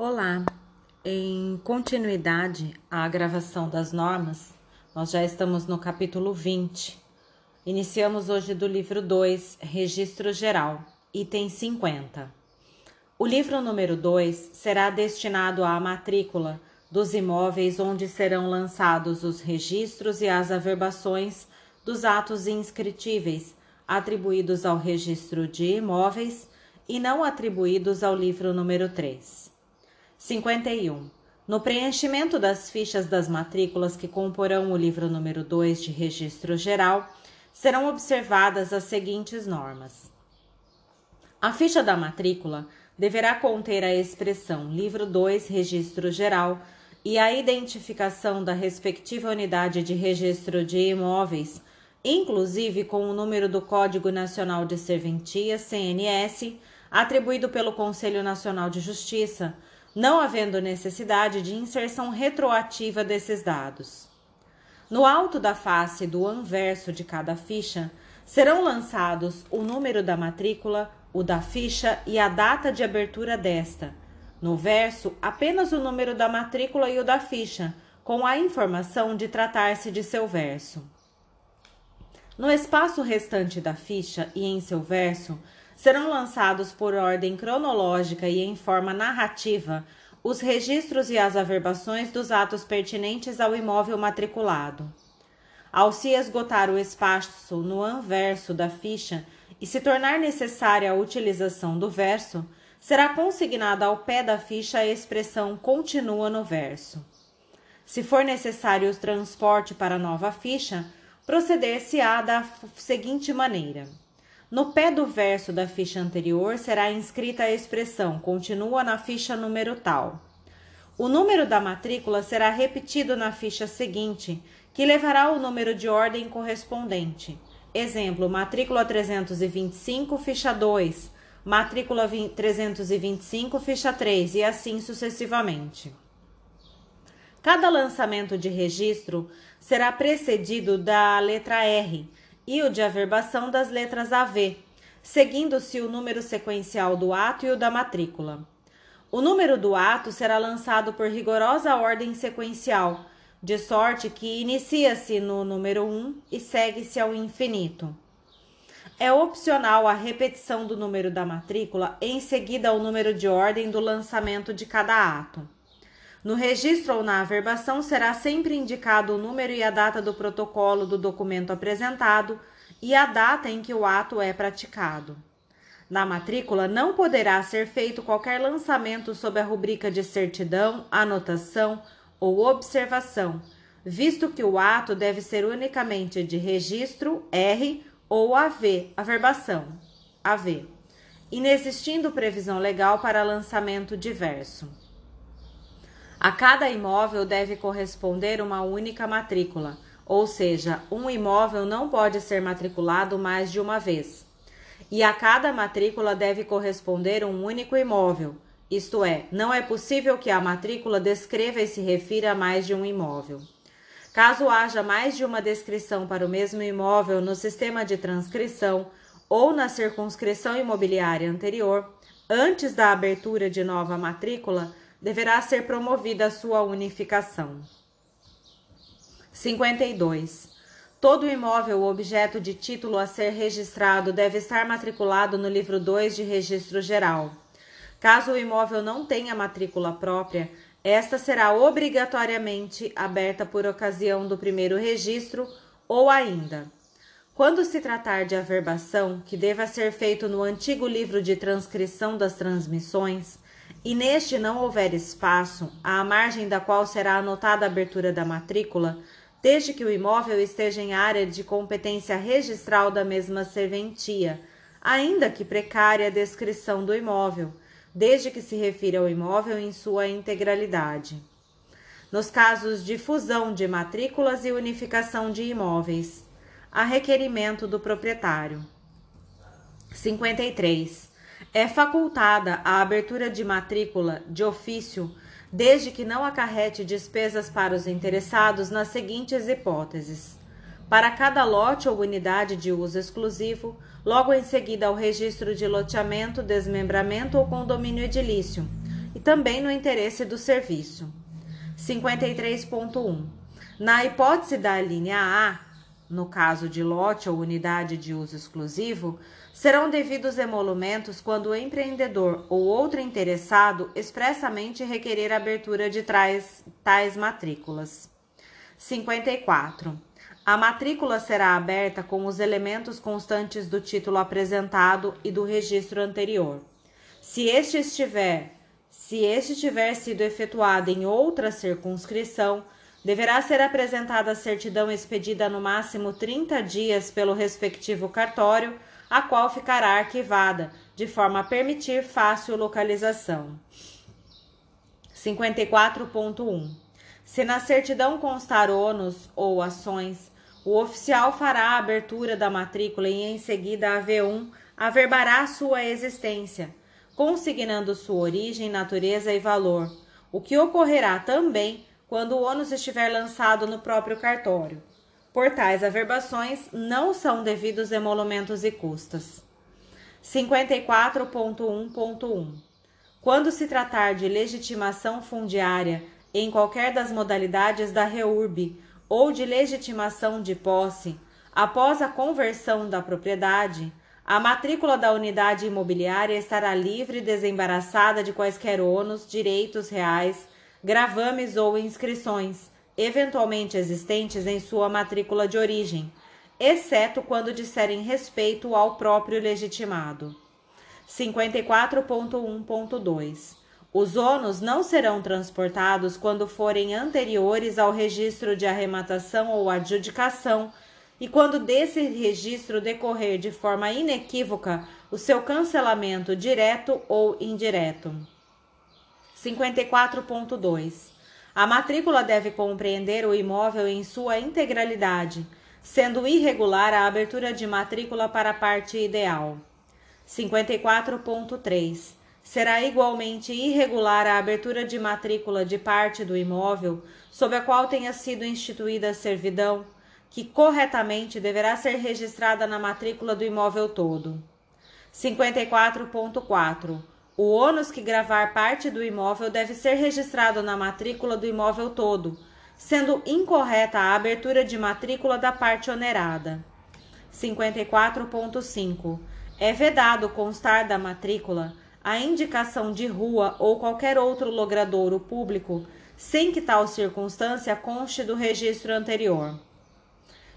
Olá, em continuidade à gravação das normas, nós já estamos no capítulo 20. Iniciamos hoje do livro 2, Registro Geral, item 50. O livro número 2 será destinado à matrícula dos imóveis onde serão lançados os registros e as averbações dos atos inscritíveis atribuídos ao registro de imóveis e não atribuídos ao livro número 3. 51. No preenchimento das fichas das matrículas que comporão o livro número 2 de registro geral, serão observadas as seguintes normas. A ficha da matrícula deverá conter a expressão livro 2 registro geral e a identificação da respectiva unidade de registro de imóveis, inclusive com o número do Código Nacional de Serventia, CNS, atribuído pelo Conselho Nacional de Justiça, não havendo necessidade de inserção retroativa desses dados. No alto da face do anverso de cada ficha serão lançados o número da matrícula, o da ficha e a data de abertura desta. No verso, apenas o número da matrícula e o da ficha, com a informação de tratar-se de seu verso. No espaço restante da ficha e em seu verso, serão lançados por ordem cronológica e em forma narrativa os registros e as averbações dos atos pertinentes ao imóvel matriculado. Ao se esgotar o espaço no anverso da ficha e se tornar necessária a utilização do verso, será consignada ao pé da ficha a expressão continua no verso. Se for necessário o transporte para a nova ficha, proceder-se-á da seguinte maneira: no pé do verso da ficha anterior será inscrita a expressão continua na ficha número tal. O número da matrícula será repetido na ficha seguinte, que levará o número de ordem correspondente. Exemplo: matrícula 325, ficha 2, matrícula 325, ficha 3 e assim sucessivamente. Cada lançamento de registro será precedido da letra R e o de averbação das letras AV, seguindo-se o número sequencial do ato e o da matrícula. O número do ato será lançado por rigorosa ordem sequencial, de sorte que inicia-se no número 1 e segue-se ao infinito. É opcional a repetição do número da matrícula em seguida ao número de ordem do lançamento de cada ato. No registro ou na averbação será sempre indicado o número e a data do protocolo do documento apresentado e a data em que o ato é praticado. Na matrícula não poderá ser feito qualquer lançamento sob a rubrica de certidão, anotação ou observação, visto que o ato deve ser unicamente de registro R ou AV, averbação, AV, inexistindo previsão legal para lançamento diverso. A cada imóvel deve corresponder uma única matrícula, ou seja, um imóvel não pode ser matriculado mais de uma vez. E a cada matrícula deve corresponder um único imóvel, isto é, não é possível que a matrícula descreva e se refira a mais de um imóvel. Caso haja mais de uma descrição para o mesmo imóvel no sistema de transcrição ou na circunscrição imobiliária anterior, antes da abertura de nova matrícula, deverá ser promovida a sua unificação. 52. Todo imóvel objeto de título a ser registrado deve estar matriculado no livro 2 de Registro Geral. Caso o imóvel não tenha matrícula própria, esta será obrigatoriamente aberta por ocasião do primeiro registro ou ainda, quando se tratar de averbação, que deva ser feito no antigo livro de transcrição das transmissões, e neste não houver espaço, à margem da qual será anotada a abertura da matrícula, desde que o imóvel esteja em área de competência registral da mesma serventia, ainda que precária a descrição do imóvel, desde que se refira ao imóvel em sua integralidade. Nos casos de fusão de matrículas e unificação de imóveis, a requerimento do proprietário. 53 é facultada a abertura de matrícula de ofício, desde que não acarrete despesas para os interessados nas seguintes hipóteses: para cada lote ou unidade de uso exclusivo, logo em seguida ao registro de loteamento, desmembramento ou condomínio edilício, e também no interesse do serviço. 53.1. Na hipótese da linha A, no caso de lote ou unidade de uso exclusivo, serão devidos emolumentos quando o empreendedor ou outro interessado expressamente requerer a abertura de tais, tais matrículas. 54. A matrícula será aberta com os elementos constantes do título apresentado e do registro anterior. Se este estiver, se este tiver sido efetuado em outra circunscrição, deverá ser apresentada a certidão expedida no máximo 30 dias pelo respectivo cartório, a qual ficará arquivada, de forma a permitir fácil localização. 54.1 Se na certidão constar ônus ou ações, o oficial fará a abertura da matrícula e em seguida a V1 averbará sua existência, consignando sua origem, natureza e valor, o que ocorrerá também quando o ônus estiver lançado no próprio cartório. Por tais averbações, não são devidos emolumentos e custas. 54.1.1 Quando se tratar de legitimação fundiária em qualquer das modalidades da REURB ou de legitimação de posse, após a conversão da propriedade, a matrícula da unidade imobiliária estará livre e desembaraçada de quaisquer ônus, direitos reais, gravames ou inscrições, eventualmente existentes em sua matrícula de origem, exceto quando disserem respeito ao próprio legitimado. 54.1.2 Os ônus não serão transportados quando forem anteriores ao registro de arrematação ou adjudicação e quando desse registro decorrer de forma inequívoca o seu cancelamento direto ou indireto. 54.2. A matrícula deve compreender o imóvel em sua integralidade, sendo irregular a abertura de matrícula para a parte ideal. 54.3. Será igualmente irregular a abertura de matrícula de parte do imóvel sob a qual tenha sido instituída a servidão, que corretamente deverá ser registrada na matrícula do imóvel todo. 54.4 o ônus que gravar parte do imóvel deve ser registrado na matrícula do imóvel todo, sendo incorreta a abertura de matrícula da parte onerada. 54.5. É vedado constar da matrícula a indicação de rua ou qualquer outro logradouro público, sem que tal circunstância conste do registro anterior.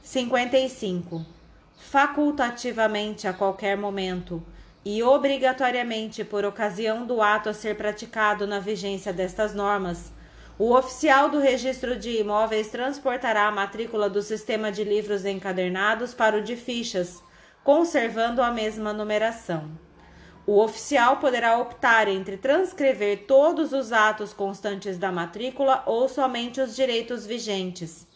55. Facultativamente a qualquer momento e obrigatoriamente por ocasião do ato a ser praticado na vigência destas normas, o oficial do registro de imóveis transportará a matrícula do sistema de livros encadernados para o de fichas, conservando a mesma numeração. O oficial poderá optar entre transcrever todos os atos constantes da matrícula ou somente os direitos vigentes.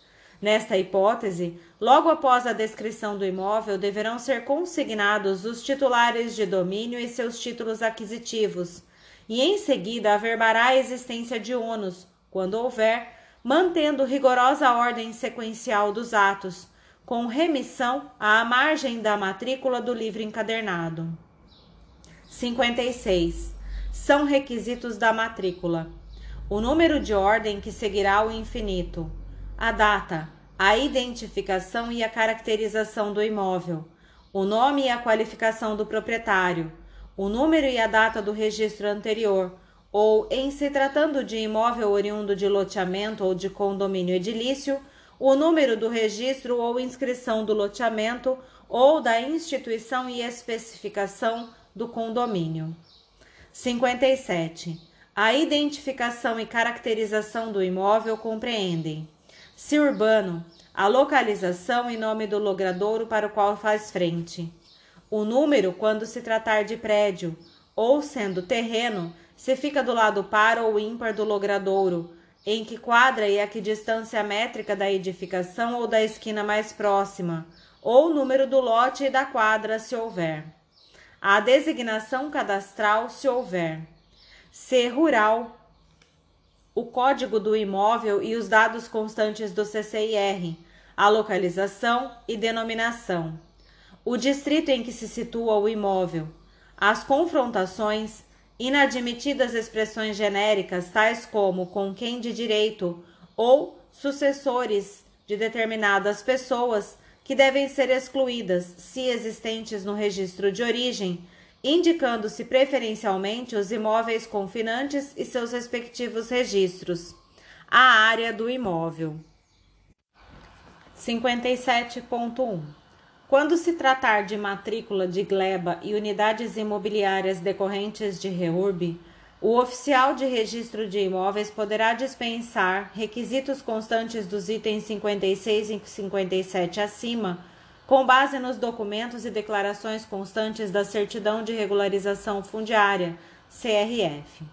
Nesta hipótese, logo após a descrição do imóvel, deverão ser consignados os titulares de domínio e seus títulos aquisitivos, e em seguida averbará a existência de ônus, quando houver, mantendo rigorosa ordem sequencial dos atos, com remissão à margem da matrícula do livro encadernado. 56. São requisitos da matrícula: o número de ordem que seguirá o infinito a data, a identificação e a caracterização do imóvel, o nome e a qualificação do proprietário, o número e a data do registro anterior, ou, em se tratando de imóvel oriundo de loteamento ou de condomínio edilício, o número do registro ou inscrição do loteamento ou da instituição e especificação do condomínio. 57. A identificação e caracterização do imóvel compreendem se urbano, a localização e nome do logradouro para o qual faz frente. O número, quando se tratar de prédio, ou sendo terreno, se fica do lado par ou ímpar do logradouro, em que quadra e a que distância métrica da edificação ou da esquina mais próxima, ou número do lote e da quadra, se houver. A designação cadastral, se houver. Se rural, o código do imóvel e os dados constantes do CCIR, a localização e denominação, o distrito em que se situa o imóvel, as confrontações inadmitidas expressões genéricas tais como com quem de direito ou sucessores de determinadas pessoas que devem ser excluídas se existentes no registro de origem, indicando-se preferencialmente os imóveis confinantes e seus respectivos registros, a área do imóvel. 57.1 quando se tratar de matrícula de gleba e unidades imobiliárias decorrentes de REURB, o oficial de registro de imóveis poderá dispensar requisitos constantes dos itens 56 e 57 acima, com base nos documentos e declarações constantes da Certidão de Regularização Fundiária, CRF.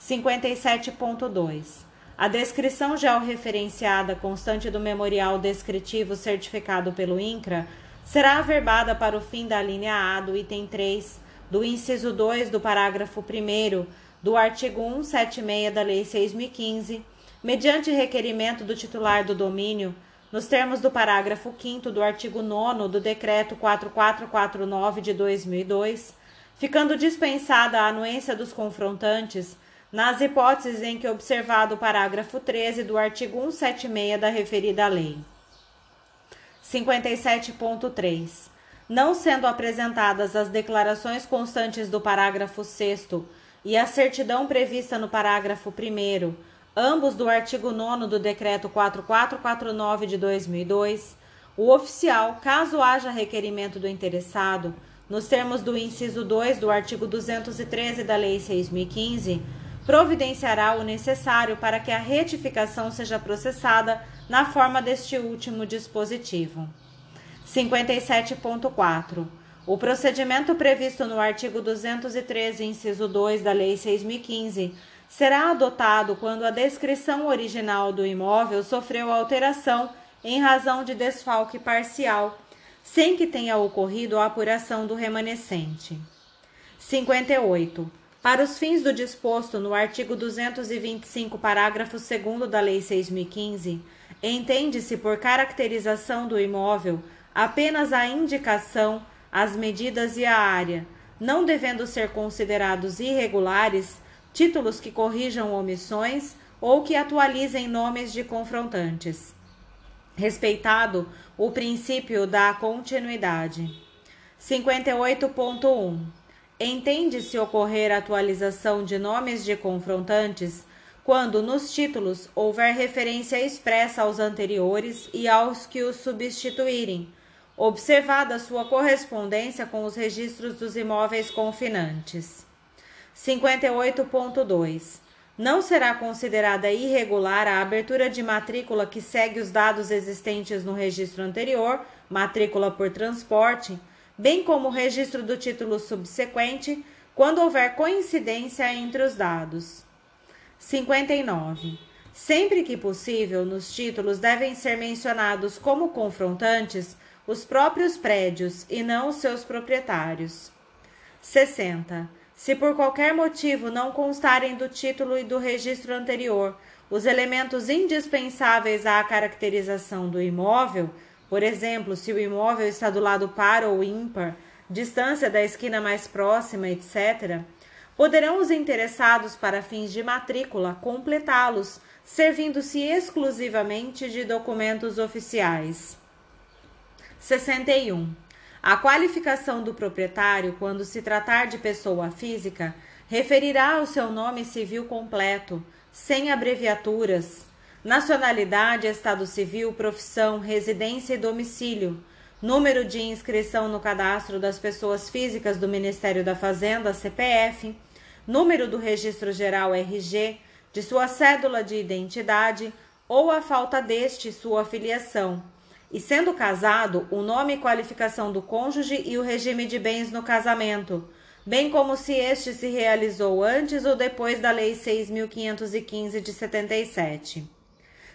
57.2 a descrição georreferenciada constante do memorial descritivo certificado pelo INCRA será averbada para o fim da linha A do item 3 do inciso 2 do parágrafo 1 do artigo 176 da Lei 6015, mediante requerimento do titular do domínio, nos termos do parágrafo 5 do artigo 9 do Decreto 4449 de 2002, ficando dispensada a anuência dos confrontantes nas hipóteses em que observado o parágrafo 13 do artigo 176 da referida lei. 57.3. Não sendo apresentadas as declarações constantes do parágrafo 6 e a certidão prevista no parágrafo 1 ambos do artigo 9 do decreto 4449 de 2002, o oficial, caso haja requerimento do interessado, nos termos do inciso 2 do artigo 213 da Lei 6015, providenciará o necessário para que a retificação seja processada na forma deste último dispositivo. 57.4. O procedimento previsto no artigo 213, inciso 2 da Lei 6015, será adotado quando a descrição original do imóvel sofreu alteração em razão de desfalque parcial, sem que tenha ocorrido a apuração do remanescente. 58. Para os fins do disposto no artigo 225, parágrafo 2 da Lei 6015, entende-se por caracterização do imóvel apenas a indicação, as medidas e a área, não devendo ser considerados irregulares títulos que corrijam omissões ou que atualizem nomes de confrontantes. Respeitado o princípio da continuidade. 58.1 Entende-se ocorrer atualização de nomes de confrontantes quando nos títulos houver referência expressa aos anteriores e aos que os substituírem, observada sua correspondência com os registros dos imóveis confinantes. 58.2. Não será considerada irregular a abertura de matrícula que segue os dados existentes no registro anterior, matrícula por transporte, bem como o registro do título subsequente, quando houver coincidência entre os dados. 59. Sempre que possível, nos títulos devem ser mencionados como confrontantes os próprios prédios e não os seus proprietários. 60. Se por qualquer motivo não constarem do título e do registro anterior os elementos indispensáveis à caracterização do imóvel, por exemplo, se o imóvel está do lado par ou ímpar, distância da esquina mais próxima, etc., poderão os interessados para fins de matrícula completá-los, servindo-se exclusivamente de documentos oficiais. 61. A qualificação do proprietário, quando se tratar de pessoa física, referirá ao seu nome civil completo, sem abreviaturas, nacionalidade, estado civil, profissão, residência e domicílio, número de inscrição no cadastro das pessoas físicas do Ministério da Fazenda, CPF, número do Registro Geral RG, de sua cédula de identidade ou a falta deste sua filiação, e sendo casado, o nome e qualificação do cônjuge e o regime de bens no casamento, bem como se este se realizou antes ou depois da Lei 6.515 de 77.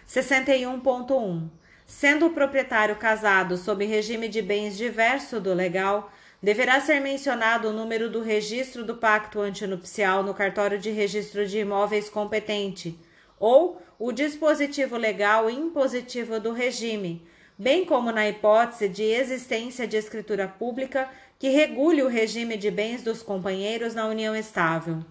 61.1. Sendo o proprietário casado sob regime de bens diverso do legal, deverá ser mencionado o número do registro do pacto antinupcial no cartório de registro de imóveis competente, ou o dispositivo legal impositivo do regime, bem como na hipótese de existência de escritura pública que regule o regime de bens dos companheiros na união estável.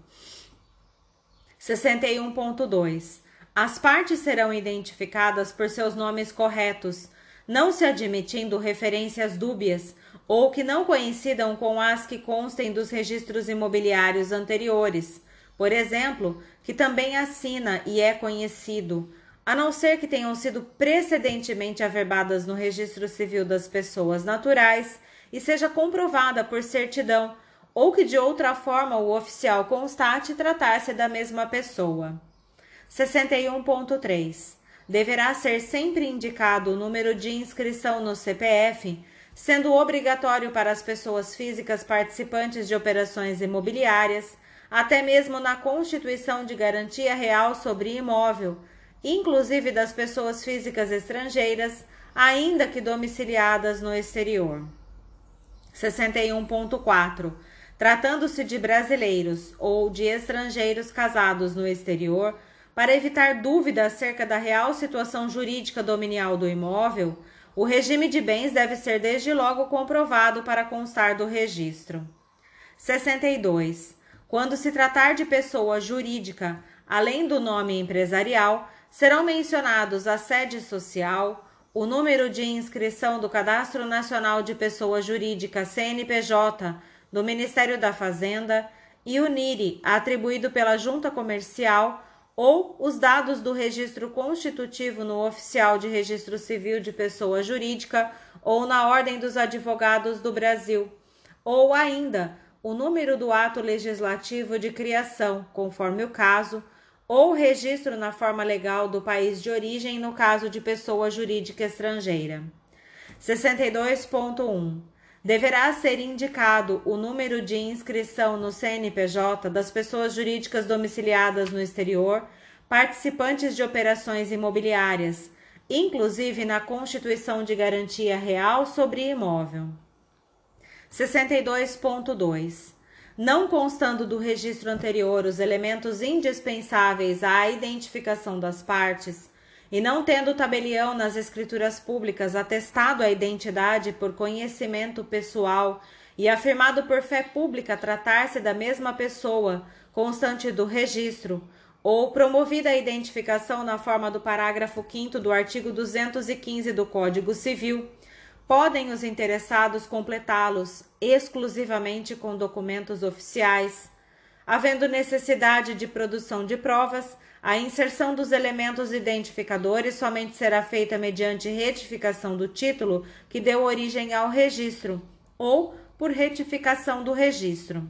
61.2. As partes serão identificadas por seus nomes corretos, não se admitindo referências dúbias ou que não coincidam com as que constem dos registros imobiliários anteriores, por exemplo, que também assina e é conhecido, a não ser que tenham sido precedentemente averbadas no registro civil das pessoas naturais e seja comprovada por certidão, ou que de outra forma o oficial constate tratar-se da mesma pessoa. 61.3. Deverá ser sempre indicado o número de inscrição no CPF, sendo obrigatório para as pessoas físicas participantes de operações imobiliárias, até mesmo na constituição de garantia real sobre imóvel, inclusive das pessoas físicas estrangeiras, ainda que domiciliadas no exterior. 61.4. Tratando-se de brasileiros ou de estrangeiros casados no exterior, para evitar dúvida acerca da real situação jurídica dominial do imóvel, o regime de bens deve ser desde logo comprovado para constar do registro. 62. Quando se tratar de pessoa jurídica, além do nome empresarial, serão mencionados a sede social, o número de inscrição do Cadastro Nacional de Pessoa Jurídica CNPJ do Ministério da Fazenda e o NIRI atribuído pela Junta Comercial ou os dados do registro constitutivo no Oficial de Registro Civil de Pessoa Jurídica ou na Ordem dos Advogados do Brasil, ou ainda o número do ato legislativo de criação, conforme o caso, ou registro na forma legal do país de origem no caso de pessoa jurídica estrangeira. 62.1. Deverá ser indicado o número de inscrição no CNPJ das pessoas jurídicas domiciliadas no exterior, participantes de operações imobiliárias, inclusive na constituição de garantia real sobre imóvel. 62.2 não constando do registro anterior os elementos indispensáveis à identificação das partes, e não tendo o tabelião nas escrituras públicas atestado a identidade por conhecimento pessoal e afirmado por fé pública tratar-se da mesma pessoa, constante do registro, ou promovida a identificação na forma do parágrafo 5 do artigo 215 do Código Civil, podem os interessados completá-los exclusivamente com documentos oficiais. Havendo necessidade de produção de provas, a inserção dos elementos identificadores somente será feita mediante retificação do título que deu origem ao registro ou por retificação do registro.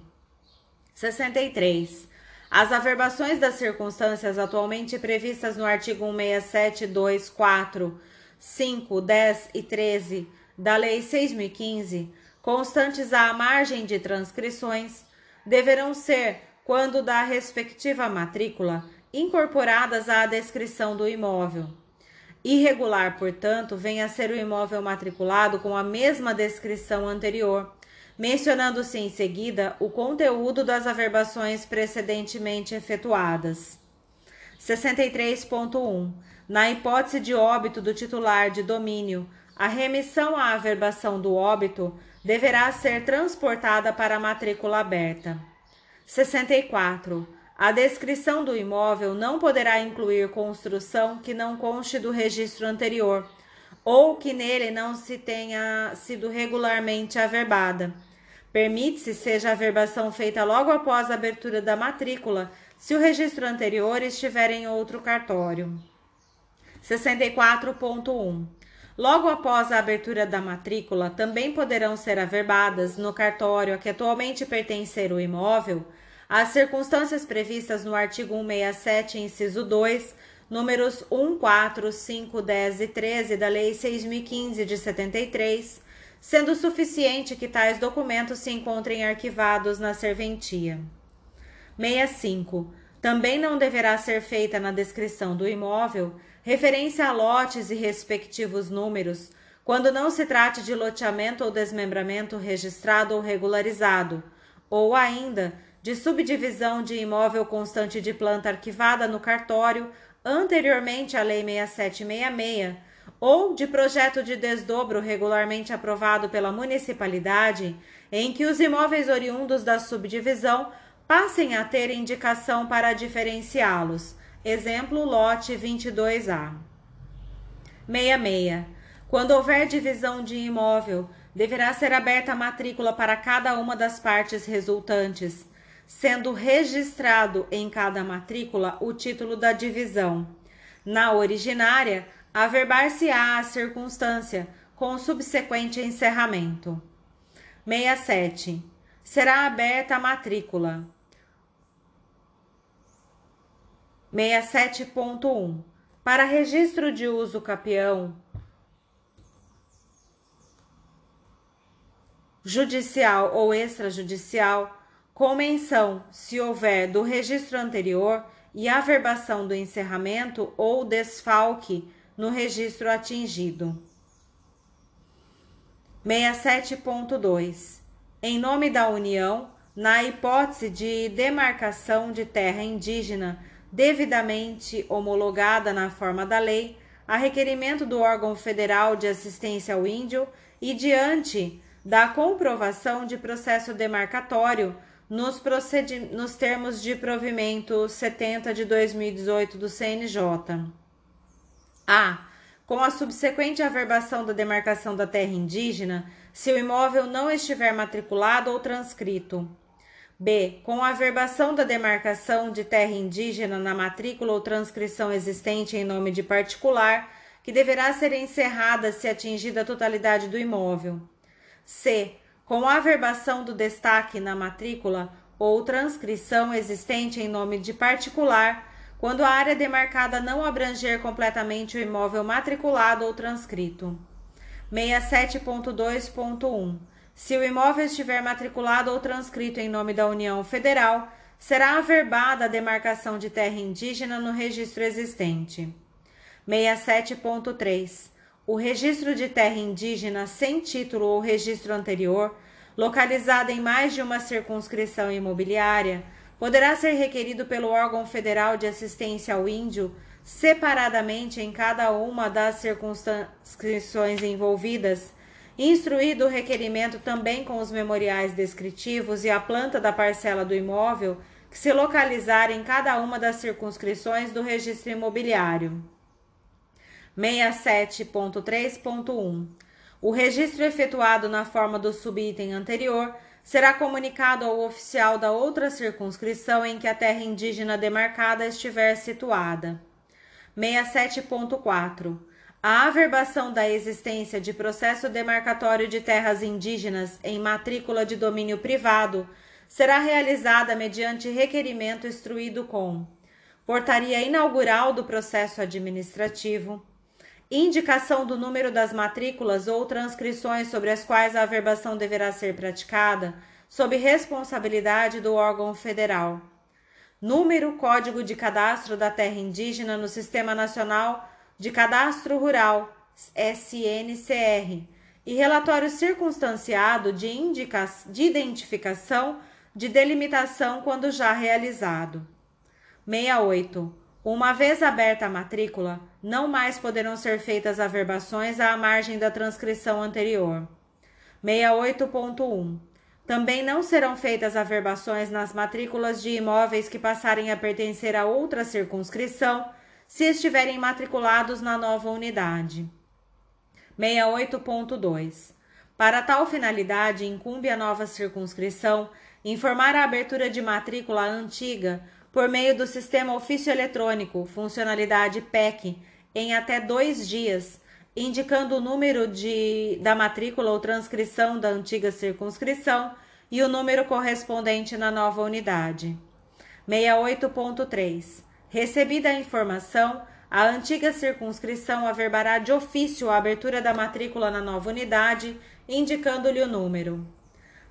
63. As averbações das circunstâncias atualmente previstas no artigo 167, 2, 4, 5, 10 e 13 da Lei 6.015, constantes à margem de transcrições, deverão ser, quando da respectiva matrícula, incorporadas à descrição do imóvel. Irregular, portanto, vem a ser o imóvel matriculado com a mesma descrição anterior, mencionando-se em seguida o conteúdo das averbações precedentemente efetuadas. 63.1. Na hipótese de óbito do titular de domínio, a remissão à averbação do óbito deverá ser transportada para a matrícula aberta. 64. A descrição do imóvel não poderá incluir construção que não conste do registro anterior ou que nele não se tenha sido regularmente averbada. Permite-se seja a averbação feita logo após a abertura da matrícula, se o registro anterior estiver em outro cartório. 64.1 Logo após a abertura da matrícula, também poderão ser averbadas no cartório a que atualmente pertencer o imóvel as circunstâncias previstas no artigo 167, inciso 2, números 1, 4, 5, 10 e 13 da Lei 6.015 de 73, sendo suficiente que tais documentos se encontrem arquivados na serventia. 65. Também não deverá ser feita na descrição do imóvel referência a lotes e respectivos números, quando não se trate de loteamento ou desmembramento registrado ou regularizado, ou ainda de subdivisão de imóvel constante de planta arquivada no cartório anteriormente à Lei 6766, ou de projeto de desdobro regularmente aprovado pela municipalidade em que os imóveis oriundos da subdivisão passem a ter indicação para diferenciá-los. Exemplo, lote 22A. 66. Quando houver divisão de imóvel, deverá ser aberta a matrícula para cada uma das partes resultantes, sendo registrado em cada matrícula o título da divisão. Na originária, averbar-se-á a circunstância com o subsequente encerramento. 67. Será aberta a matrícula. 67.1. Para registro de uso capião judicial ou extrajudicial, com menção, se houver, do registro anterior e averbação do encerramento ou desfalque no registro atingido. 67.2. Em nome da União, na hipótese de demarcação de terra indígena devidamente homologada na forma da lei, a requerimento do órgão federal de assistência ao índio e diante da comprovação de processo demarcatório nos, nos termos de provimento 70 de 2018 do CNJ. A. Com a subsequente averbação da demarcação da terra indígena, se o imóvel não estiver matriculado ou transcrito. B. Com a averbação da demarcação de terra indígena na matrícula ou transcrição existente em nome de particular, que deverá ser encerrada se atingida a totalidade do imóvel. C. Com a averbação do destaque na matrícula ou transcrição existente em nome de particular, quando a área demarcada não abranger completamente o imóvel matriculado ou transcrito. 67.2.1 se o imóvel estiver matriculado ou transcrito em nome da União Federal, será averbada a demarcação de terra indígena no registro existente. 67.3. O registro de terra indígena sem título ou registro anterior, localizado em mais de uma circunscrição imobiliária, poderá ser requerido pelo órgão federal de assistência ao índio separadamente em cada uma das circunscrições envolvidas Instruído o requerimento também com os memoriais descritivos e a planta da parcela do imóvel que se localizar em cada uma das circunscrições do registro imobiliário. 67.3.1 O registro efetuado na forma do subitem anterior será comunicado ao oficial da outra circunscrição em que a terra indígena demarcada estiver situada. 67.4 a averbação da existência de processo demarcatório de terras indígenas em matrícula de domínio privado será realizada mediante requerimento instruído com portaria inaugural do processo administrativo, indicação do número das matrículas ou transcrições sobre as quais a averbação deverá ser praticada, sob responsabilidade do órgão federal. Número Código de Cadastro da Terra Indígena no Sistema Nacional de Cadastro Rural, SNCR, e relatório circunstanciado de, de identificação de delimitação quando já realizado. 68. Uma vez aberta a matrícula, não mais poderão ser feitas averbações à margem da transcrição anterior. 68.1. Também não serão feitas averbações nas matrículas de imóveis que passarem a pertencer a outra circunscrição se estiverem matriculados na nova unidade. 68.2. Para tal finalidade, incumbe a nova circunscrição informar a abertura de matrícula antiga por meio do sistema ofício eletrônico, funcionalidade PEC, em até dois dias, indicando o número de, da matrícula ou transcrição da antiga circunscrição e o número correspondente na nova unidade. 68.3. Recebida a informação, a antiga circunscrição averbará de ofício a abertura da matrícula na nova unidade, indicando-lhe o número.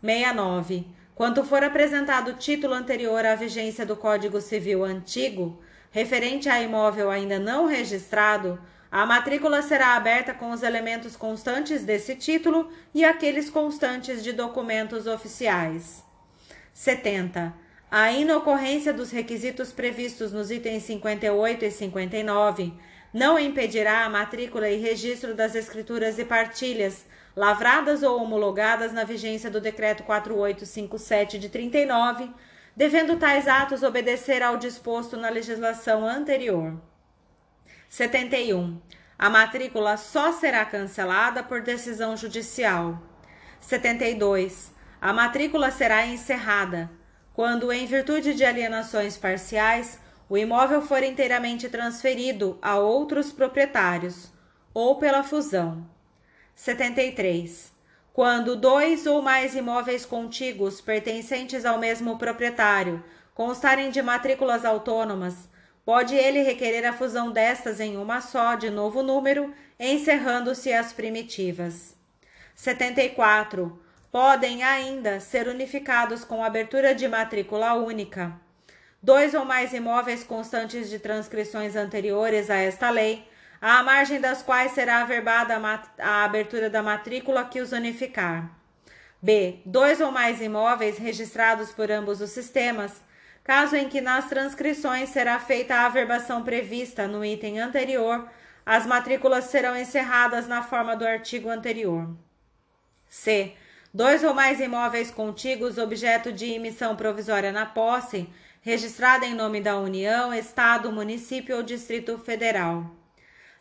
69. Quanto for apresentado título anterior à vigência do Código Civil antigo, referente a imóvel ainda não registrado, a matrícula será aberta com os elementos constantes desse título e aqueles constantes de documentos oficiais. 70. A inocorrência dos requisitos previstos nos itens 58 e 59 não impedirá a matrícula e registro das escrituras e partilhas lavradas ou homologadas na vigência do Decreto 4857 de 39, devendo tais atos obedecer ao disposto na legislação anterior. 71. A matrícula só será cancelada por decisão judicial. 72. A matrícula será encerrada quando, em virtude de alienações parciais, o imóvel for inteiramente transferido a outros proprietários ou pela fusão. 73. Quando dois ou mais imóveis contíguos pertencentes ao mesmo proprietário constarem de matrículas autônomas, pode ele requerer a fusão destas em uma só de novo número, encerrando-se as primitivas. 74. Podem ainda ser unificados com abertura de matrícula única. Dois ou mais imóveis constantes de transcrições anteriores a esta lei à margem das quais será averbada a, abertura da matrícula que os unificar. B. Dois ou mais imóveis registrados por ambos os sistemas, caso em que nas transcrições será feita a averbação prevista no item anterior, as matrículas serão encerradas na forma do artigo anterior. C. Dois ou mais imóveis contíguos objeto de emissão provisória na posse, registrada em nome da União, Estado, Município ou Distrito Federal.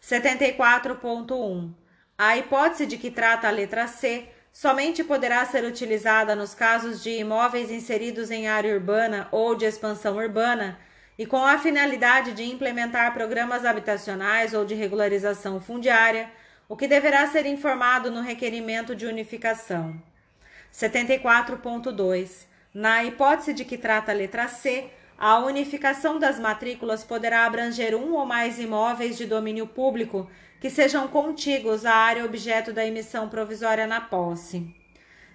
74.1. A hipótese de que trata a letra C somente poderá ser utilizada nos casos de imóveis inseridos em área urbana ou de expansão urbana e com a finalidade de implementar programas habitacionais ou de regularização fundiária, o que deverá ser informado no requerimento de unificação. 74.2. Na hipótese de que trata a letra C, a unificação das matrículas poderá abranger um ou mais imóveis de domínio público que sejam contíguos à área objeto da emissão provisória na posse.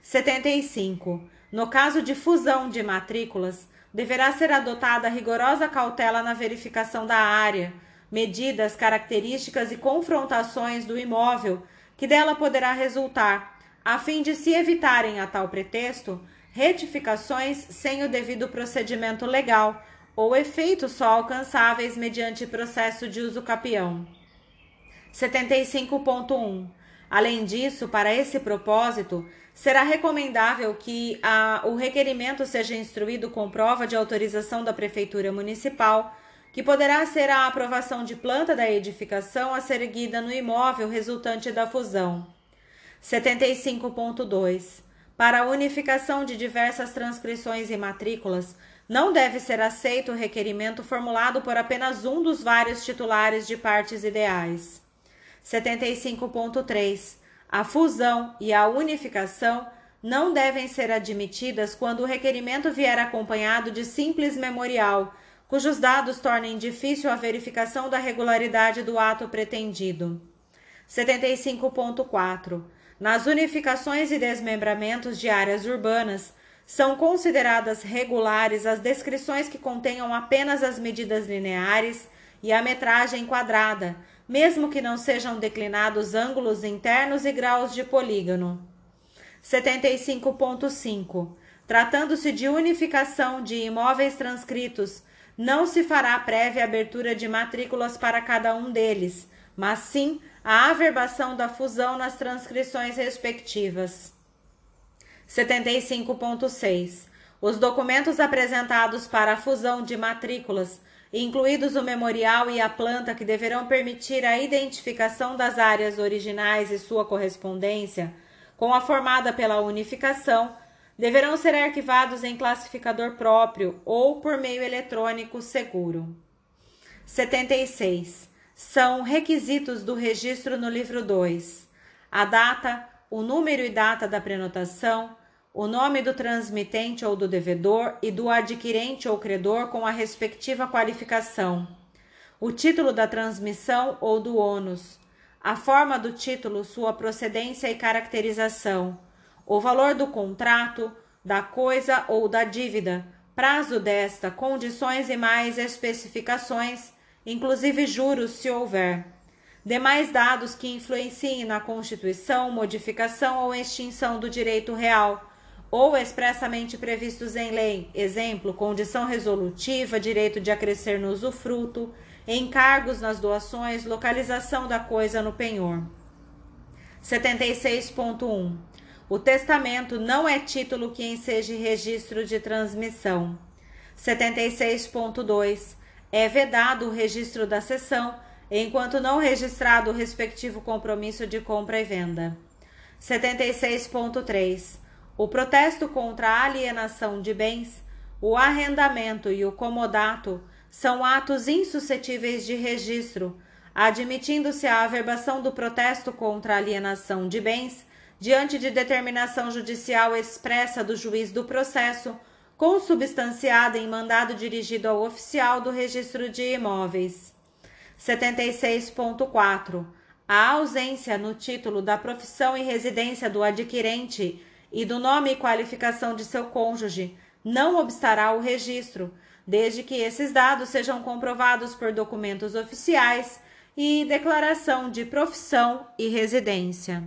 75. No caso de fusão de matrículas, deverá ser adotada rigorosa cautela na verificação da área, medidas, características e confrontações do imóvel que dela poderá resultar, a fim de se evitarem a tal pretexto retificações sem o devido procedimento legal ou efeitos só alcançáveis mediante processo de uso capião. 75.1. Além disso, para esse propósito, será recomendável que a, o requerimento seja instruído com prova de autorização da Prefeitura Municipal, que poderá ser a aprovação de planta da edificação a ser erguida no imóvel resultante da fusão. 75.2. Para a unificação de diversas transcrições e matrículas, não deve ser aceito o requerimento formulado por apenas um dos vários titulares de partes ideais. 75.3. A fusão e a unificação não devem ser admitidas quando o requerimento vier acompanhado de simples memorial, cujos dados tornem difícil a verificação da regularidade do ato pretendido. 75.4. Nas unificações e desmembramentos de áreas urbanas, são consideradas regulares as descrições que contenham apenas as medidas lineares e a metragem quadrada, mesmo que não sejam declinados ângulos internos e graus de polígono. 75.5. Tratando-se de unificação de imóveis transcritos, não se fará prévia abertura de matrículas para cada um deles, mas sim a averbação da fusão nas transcrições respectivas. 75.6. Os documentos apresentados para a fusão de matrículas, incluídos o memorial e a planta que deverão permitir a identificação das áreas originais e sua correspondência com a formada pela unificação, deverão ser arquivados em classificador próprio ou por meio eletrônico seguro. 76 são requisitos do registro no livro 2: a data, o número e data da prenotação, o nome do transmitente ou do devedor e do adquirente ou credor com a respectiva qualificação, o título da transmissão ou do ônus, a forma do título, sua procedência e caracterização, o valor do contrato, da coisa ou da dívida, prazo desta, condições e mais especificações inclusive juros se houver. Demais dados que influenciem na constituição, modificação ou extinção do direito real, ou expressamente previstos em lei, exemplo, condição resolutiva, direito de acrescer no usufruto, encargos nas doações, localização da coisa no penhor. 76.1 O testamento não é título que enseje registro de transmissão. 76.2 É vedado o registro da cessão enquanto não registrado o respectivo compromisso de compra e venda. 76.3 O protesto contra a alienação de bens, o arrendamento e o comodato são atos insuscetíveis de registro, admitindo-se a averbação do protesto contra a alienação de bens diante de determinação judicial expressa do juiz do processo, consubstanciada em mandado dirigido ao oficial do registro de imóveis. 76.4 a ausência no título da profissão e residência do adquirente e do nome e qualificação de seu cônjuge não obstará o registro, desde que esses dados sejam comprovados por documentos oficiais e declaração de profissão e residência.